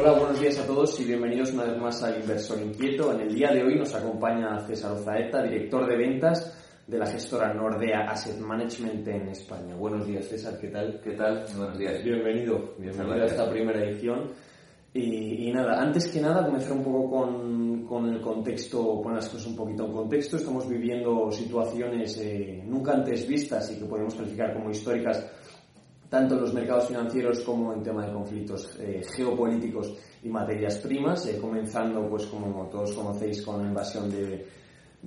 Hola, buenos días a todos y bienvenidos una vez más al Inversor Inquieto. En el día de hoy nos acompaña César Ozaeta, director de ventas de la gestora Nordea Asset Management en España. Buenos días, César, ¿qué tal? ¿Qué tal? buenos días. Bienvenido, bienvenido a esta primera edición. Y, nada, antes que nada comenzar un poco con, con, el contexto, poner las cosas un poquito en contexto. Estamos viviendo situaciones eh, nunca antes vistas y que podemos calificar como históricas tanto en los mercados financieros como en tema de conflictos eh, geopolíticos y materias primas, eh, comenzando, pues como todos conocéis, con la invasión de,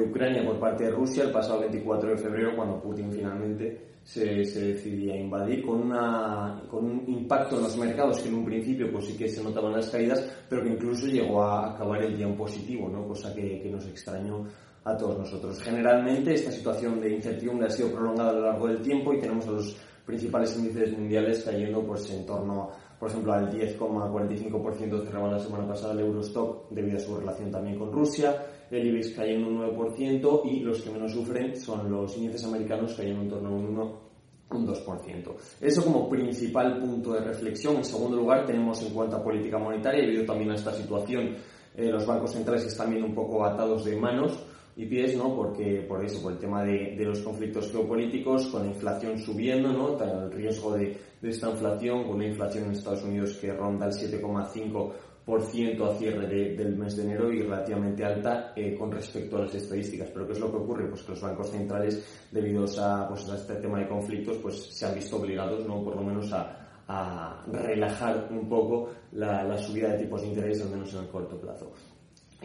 Ucrania por parte de Rusia el pasado 24 de febrero, cuando Putin finalmente se, se decidía invadir, con, una, con un impacto en los mercados que en un principio pues sí que se notaban las caídas, pero que incluso llegó a acabar el día en positivo, ¿no? cosa que, que nos extrañó a todos nosotros. Generalmente esta situación de incertidumbre ha sido prolongada a lo largo del tiempo y tenemos a los principales índices mundiales cayendo pues en torno, por ejemplo, al 10,45% cerraba la semana pasada el Eurostock debido a su relación también con Rusia, el IBEX cayendo un 9% y los que menos sufren son los índices americanos cayendo en torno a un 1 un 2%. Eso como principal punto de reflexión. En segundo lugar, tenemos en cuanto a política monetaria, debido también a esta situación, eh, los bancos centrales están viendo un poco atados de manos y pies, ¿no? Porque, por eso, por el tema de, de los conflictos geopolíticos, con la inflación subiendo, ¿no? El riesgo de, de esta inflación, con una inflación en Estados Unidos que ronda el 7,5% a cierre del mes de enero y relativamente alta eh, con respecto a las estadísticas. Pero ¿qué es lo que ocurre? Pues que los bancos centrales, debido a, pues, a este tema de conflictos, pues se han visto obligados, ¿no? Por lo menos a, a relajar un poco la, la, subida de tipos de interés, al menos en el corto plazo.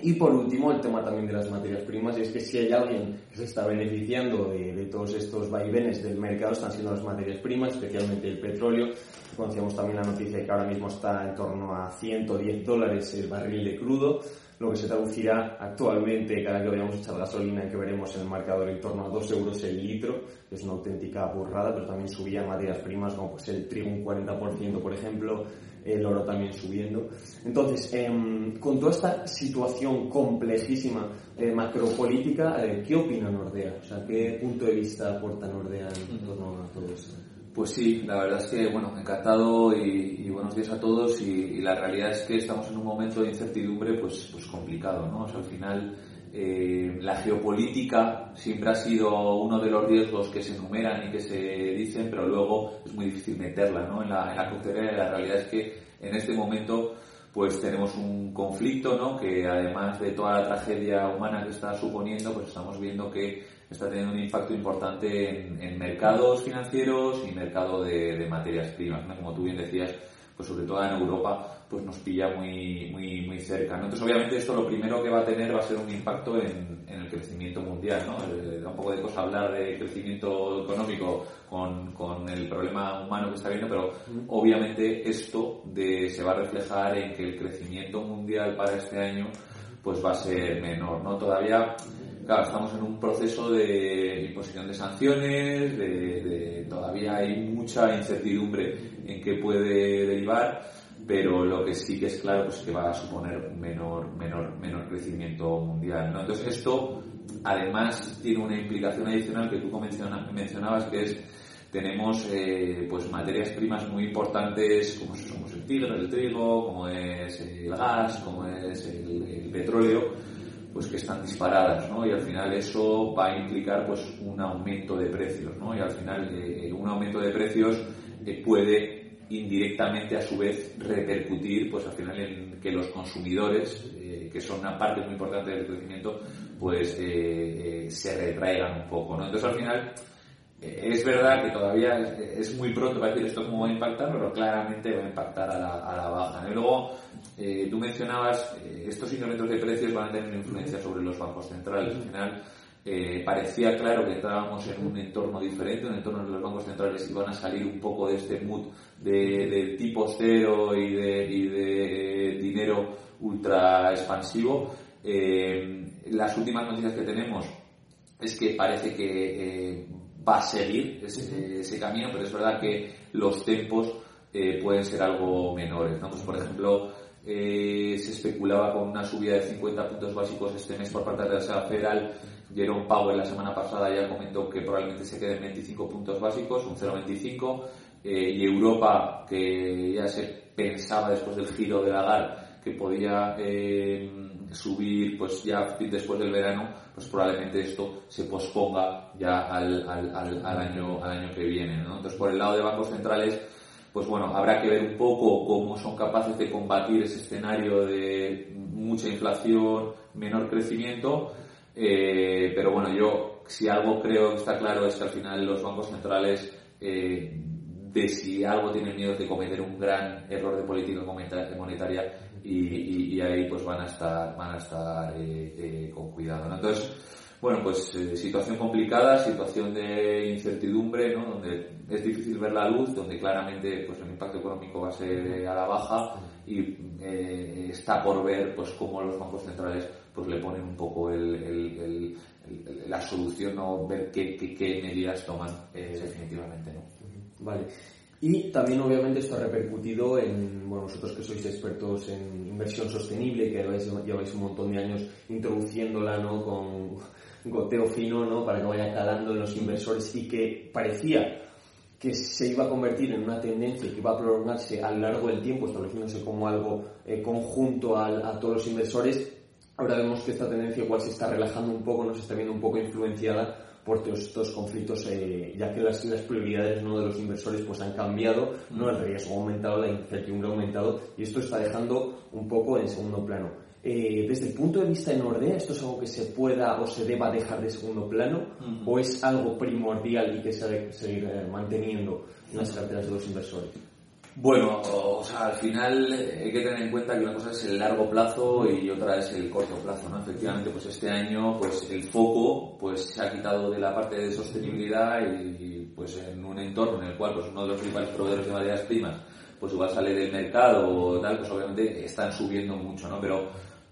Y por último, el tema también de las materias primas, es que si hay alguien que se está beneficiando de, de, todos estos vaivenes del mercado, están siendo las materias primas, especialmente el petróleo. Conocíamos también la noticia que ahora mismo está en torno a 110 dólares el barril de crudo, lo que se traducirá actualmente cada que vayamos a echar gasolina que veremos en el marcador en torno a 2 euros el litro, que es una auténtica burrada, pero también subían materias primas como pues el trigo un 40%, por ejemplo, el oro también subiendo. Entonces, eh, con toda esta situación complejísima eh, macropolítica, eh, ¿qué opina Nordea? O sea, ¿qué punto de vista aporta Nordea en torno a todo esto? Pues sí, la verdad es que, bueno, encantado y, buenos días a todos y, y, la realidad es que estamos en un momento de incertidumbre pues, pues complicado, ¿no? O sea, al final eh, la geopolítica siempre ha sido uno de los riesgos que se enumeran y que se dicen, pero luego es muy difícil meterla ¿no? en, la, en la coctelera. La realidad es que en este momento pues tenemos un conflicto ¿no? que además de toda la tragedia humana que está suponiendo, pues estamos viendo que está teniendo un impacto importante en, en mercados financieros y mercado de, de materias primas. ¿no? Como tú bien decías, pues sobre todo en Europa, pues nos pilla muy, muy, muy cerca. ¿no? Entonces, obviamente, esto lo primero que va a tener va a ser un impacto en, en el crecimiento mundial. ¿no? Eh, da un poco de cosa hablar de crecimiento económico con, con el problema humano que está viendo, pero obviamente esto de, se va a reflejar en que el crecimiento mundial para este año pues va a ser menor. ¿no? Todavía claro, estamos en un proceso de imposición de sanciones, de, todavía hay mucha incertidumbre en qué puede derivar, pero lo que sí que es claro pues que va a suponer menor, menor, menor crecimiento mundial. Entonces esto además tiene una implicación adicional que tú mencionabas que es tenemos eh, pues materias primas muy importantes como somos el tigre, el trigo, como es el gas, como es el petróleo, pues que están disparadas, ¿no? Y al final eso va a implicar pues un aumento de precios, ¿no? Y al final eh, un aumento de precios eh, puede indirectamente a su vez repercutir pues al final en que los consumidores eh, que son una parte muy importante del crecimiento pues eh, eh, se retraigan un poco ¿no? entonces al final es verdad que todavía es muy pronto para decir esto cómo va a impactar, pero claramente va a impactar a la, a la baja. Y luego, eh, tú mencionabas, eh, estos incrementos de precios van a tener influencia sobre los bancos centrales. Al final, eh, parecía claro que estábamos en un entorno diferente, un entorno donde los bancos centrales iban a salir un poco de este mood de, de tipo cero y de, y de dinero ultra expansivo. las últimas noticias que tenemos es que parece que va a seguir ese, ese, camino, pero es verdad que los tempos eh, pueden ser algo menores. ¿no? Pues, por ejemplo, eh, se especulaba con una subida de 50 puntos básicos este mes por parte de la Reserva Federal. Jerome Powell la semana pasada ya comentó que probablemente se quede en 25 puntos básicos, un 0,25. y Europa, que ya se pensaba después del giro de Lagarde que podía subir pues ya después del verano, pues probablemente esto se posponga ya al, al, al, año, al año que viene. ¿no? Entonces, por el lado de bancos centrales, pues bueno, habrá que ver un poco cómo son capaces de combatir ese escenario de mucha inflación, menor crecimiento, eh, pero bueno, yo si algo creo que está claro es que al final los bancos centrales eh, de si algo tienen miedo de cometer un gran error de política monetaria y, ahí pues van a estar van a estar eh, eh, con cuidado entonces bueno pues eh, situación complicada situación de incertidumbre ¿no? donde es difícil ver la luz donde claramente pues el impacto económico va a ser a la baja y está por ver pues cómo los bancos centrales pues le ponen un poco el, la solución o ver qué, qué, medidas toman definitivamente ¿no? Vale y también obviamente esto ha repercutido en, bueno, vosotros que sois expertos en inversión sostenible, que lleváis, un montón de años introduciéndola ¿no? con goteo fino ¿no? para que vaya calando en los inversores y que parecía que se iba a convertir en una tendencia que iba a prolongarse a lo largo del tiempo, estableciéndose como algo eh, conjunto a, a todos los inversores, ahora vemos que esta tendencia igual se está relajando un poco, nos está viendo un poco influenciada por todos estos conflictos, eh, ya que las, las prioridades ¿no? de los inversores pues han cambiado, ¿no? el riesgo ha aumentado, la incertidumbre ha aumentado y esto está dejando un poco en segundo plano. Eh, desde el punto de vista de Nordea, ¿esto es algo que se pueda o se deba dejar de segundo plano o es algo primordial y que se debe seguir eh, manteniendo en las carteras de los inversores? Bueno, o sea, al final hay que tener en cuenta que una cosa es el largo plazo y otra es el corto plazo, ¿no? Efectivamente, pues este año, pues el foco, pues se ha quitado de la parte de sostenibilidad y, pues en un entorno en el cual, pues uno de los principales proveedores de materias primas, pues igual sale del mercado o tal, pues obviamente están subiendo mucho, ¿no? Pero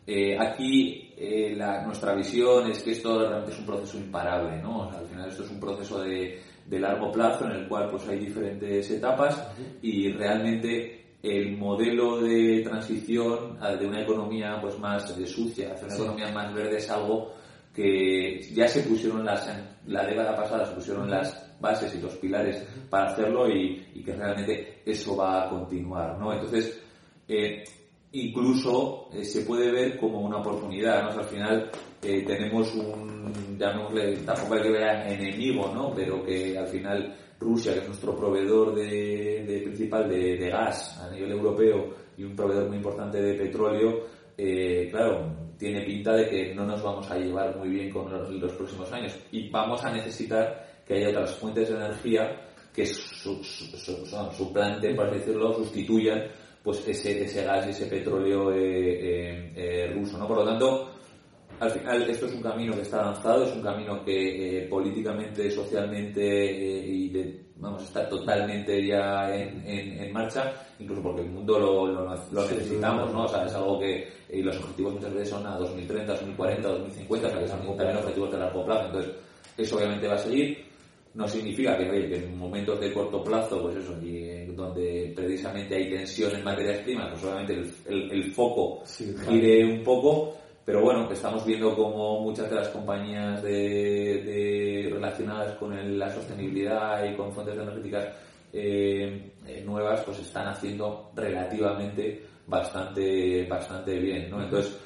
eh, aquí eh, la, nuestra visión es que esto realmente es un proceso imparable, ¿no? O sea, al final esto es un proceso de de largo plazo en el cual pues hay diferentes etapas y realmente el modelo de transición de una economía pues más de sucia hacia una economía más verde es algo que ya se pusieron las la década pasada se pusieron las bases y los pilares para hacerlo y, que realmente eso va a continuar no entonces eh, incluso eh, se puede ver como una oportunidad ¿no? al final eh, tenemos un, llamémosle, tampoco hay que ver enemigo, ¿no? Pero que al final Rusia, que es nuestro proveedor de, principal de, gas a nivel europeo y un proveedor muy importante de petróleo, eh, claro, tiene pinta de que no nos vamos a llevar muy bien con los, próximos años y vamos a necesitar que haya otras fuentes de energía que su, suplanten, por así decirlo, sustituyan pues ese, ese gas y ese petróleo eh, ruso, ¿no? Por lo tanto, al final esto es un camino que está avanzado, es un camino que eh, políticamente, socialmente eh, y de, vamos, está totalmente ya en, en, marcha, incluso porque el mundo lo, lo, necesitamos, ¿no? O sea, es algo que y los objetivos muchas veces son a 2030, 2040, 2050, o sea, que son también objetivos de largo plazo. Entonces, eso obviamente va a seguir. No significa que, que en momentos de corto plazo, pues eso, y donde precisamente hay tensión en materias primas, pues obviamente el, el, foco gire un poco, pero bueno, estamos viendo como muchas de las compañías de, relacionadas con la sostenibilidad y con fuentes energéticas eh, eh, nuevas, pues están haciendo relativamente bastante, bastante bien, ¿no? Entonces,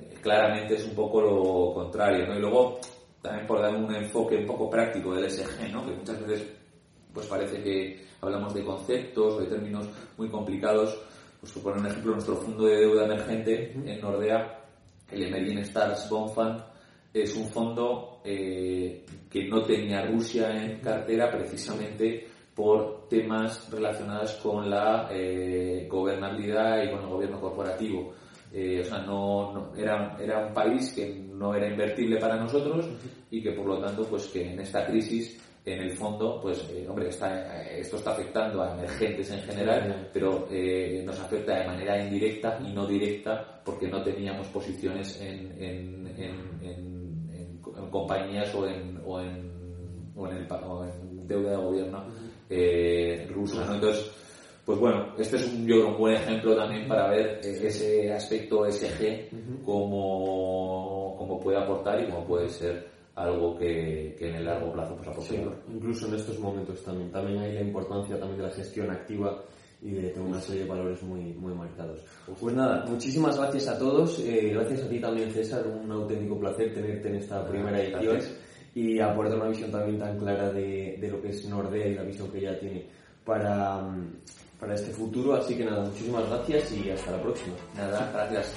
eh, claramente es un poco lo contrario, ¿no? Y luego, también por dar un enfoque un poco práctico del SG, ¿no? Que muchas veces, pues parece que hablamos de conceptos o de términos muy complicados. Pues por poner un ejemplo, nuestro fondo de deuda emergente en Nordea el Emerging Stars Bond Fund es un fondo eh, que no tenía Rusia en cartera precisamente por temas relacionados con la eh, gobernabilidad y con el gobierno corporativo. Eh, o sea, no, era, era un país que no era invertible para nosotros y que por lo tanto, pues que en esta crisis en el fondo, pues, eh, hombre, está, eh, esto está afectando a emergentes en general, pero eh, nos afecta de manera indirecta y no directa porque no teníamos posiciones en, en, compañías o en, o en, o en, el, deuda de gobierno rusa. Entonces, pues bueno, este es un, yo un buen ejemplo también para ver ese aspecto SG, cómo, cómo puede aportar y cómo puede ser algo que, en el largo plazo pues aporte incluso en estos momentos también. También hay la importancia también de la gestión activa y de tener una serie de valores muy, muy marcados. Pues nada, muchísimas gracias a todos. Eh, gracias a ti también, César. Un auténtico placer tenerte en esta primera edición y aportar una visión también tan clara de, de, lo que es Nordea y la visión que ella tiene para, para este futuro. Así que nada, muchísimas gracias y hasta la próxima. Nada, gracias.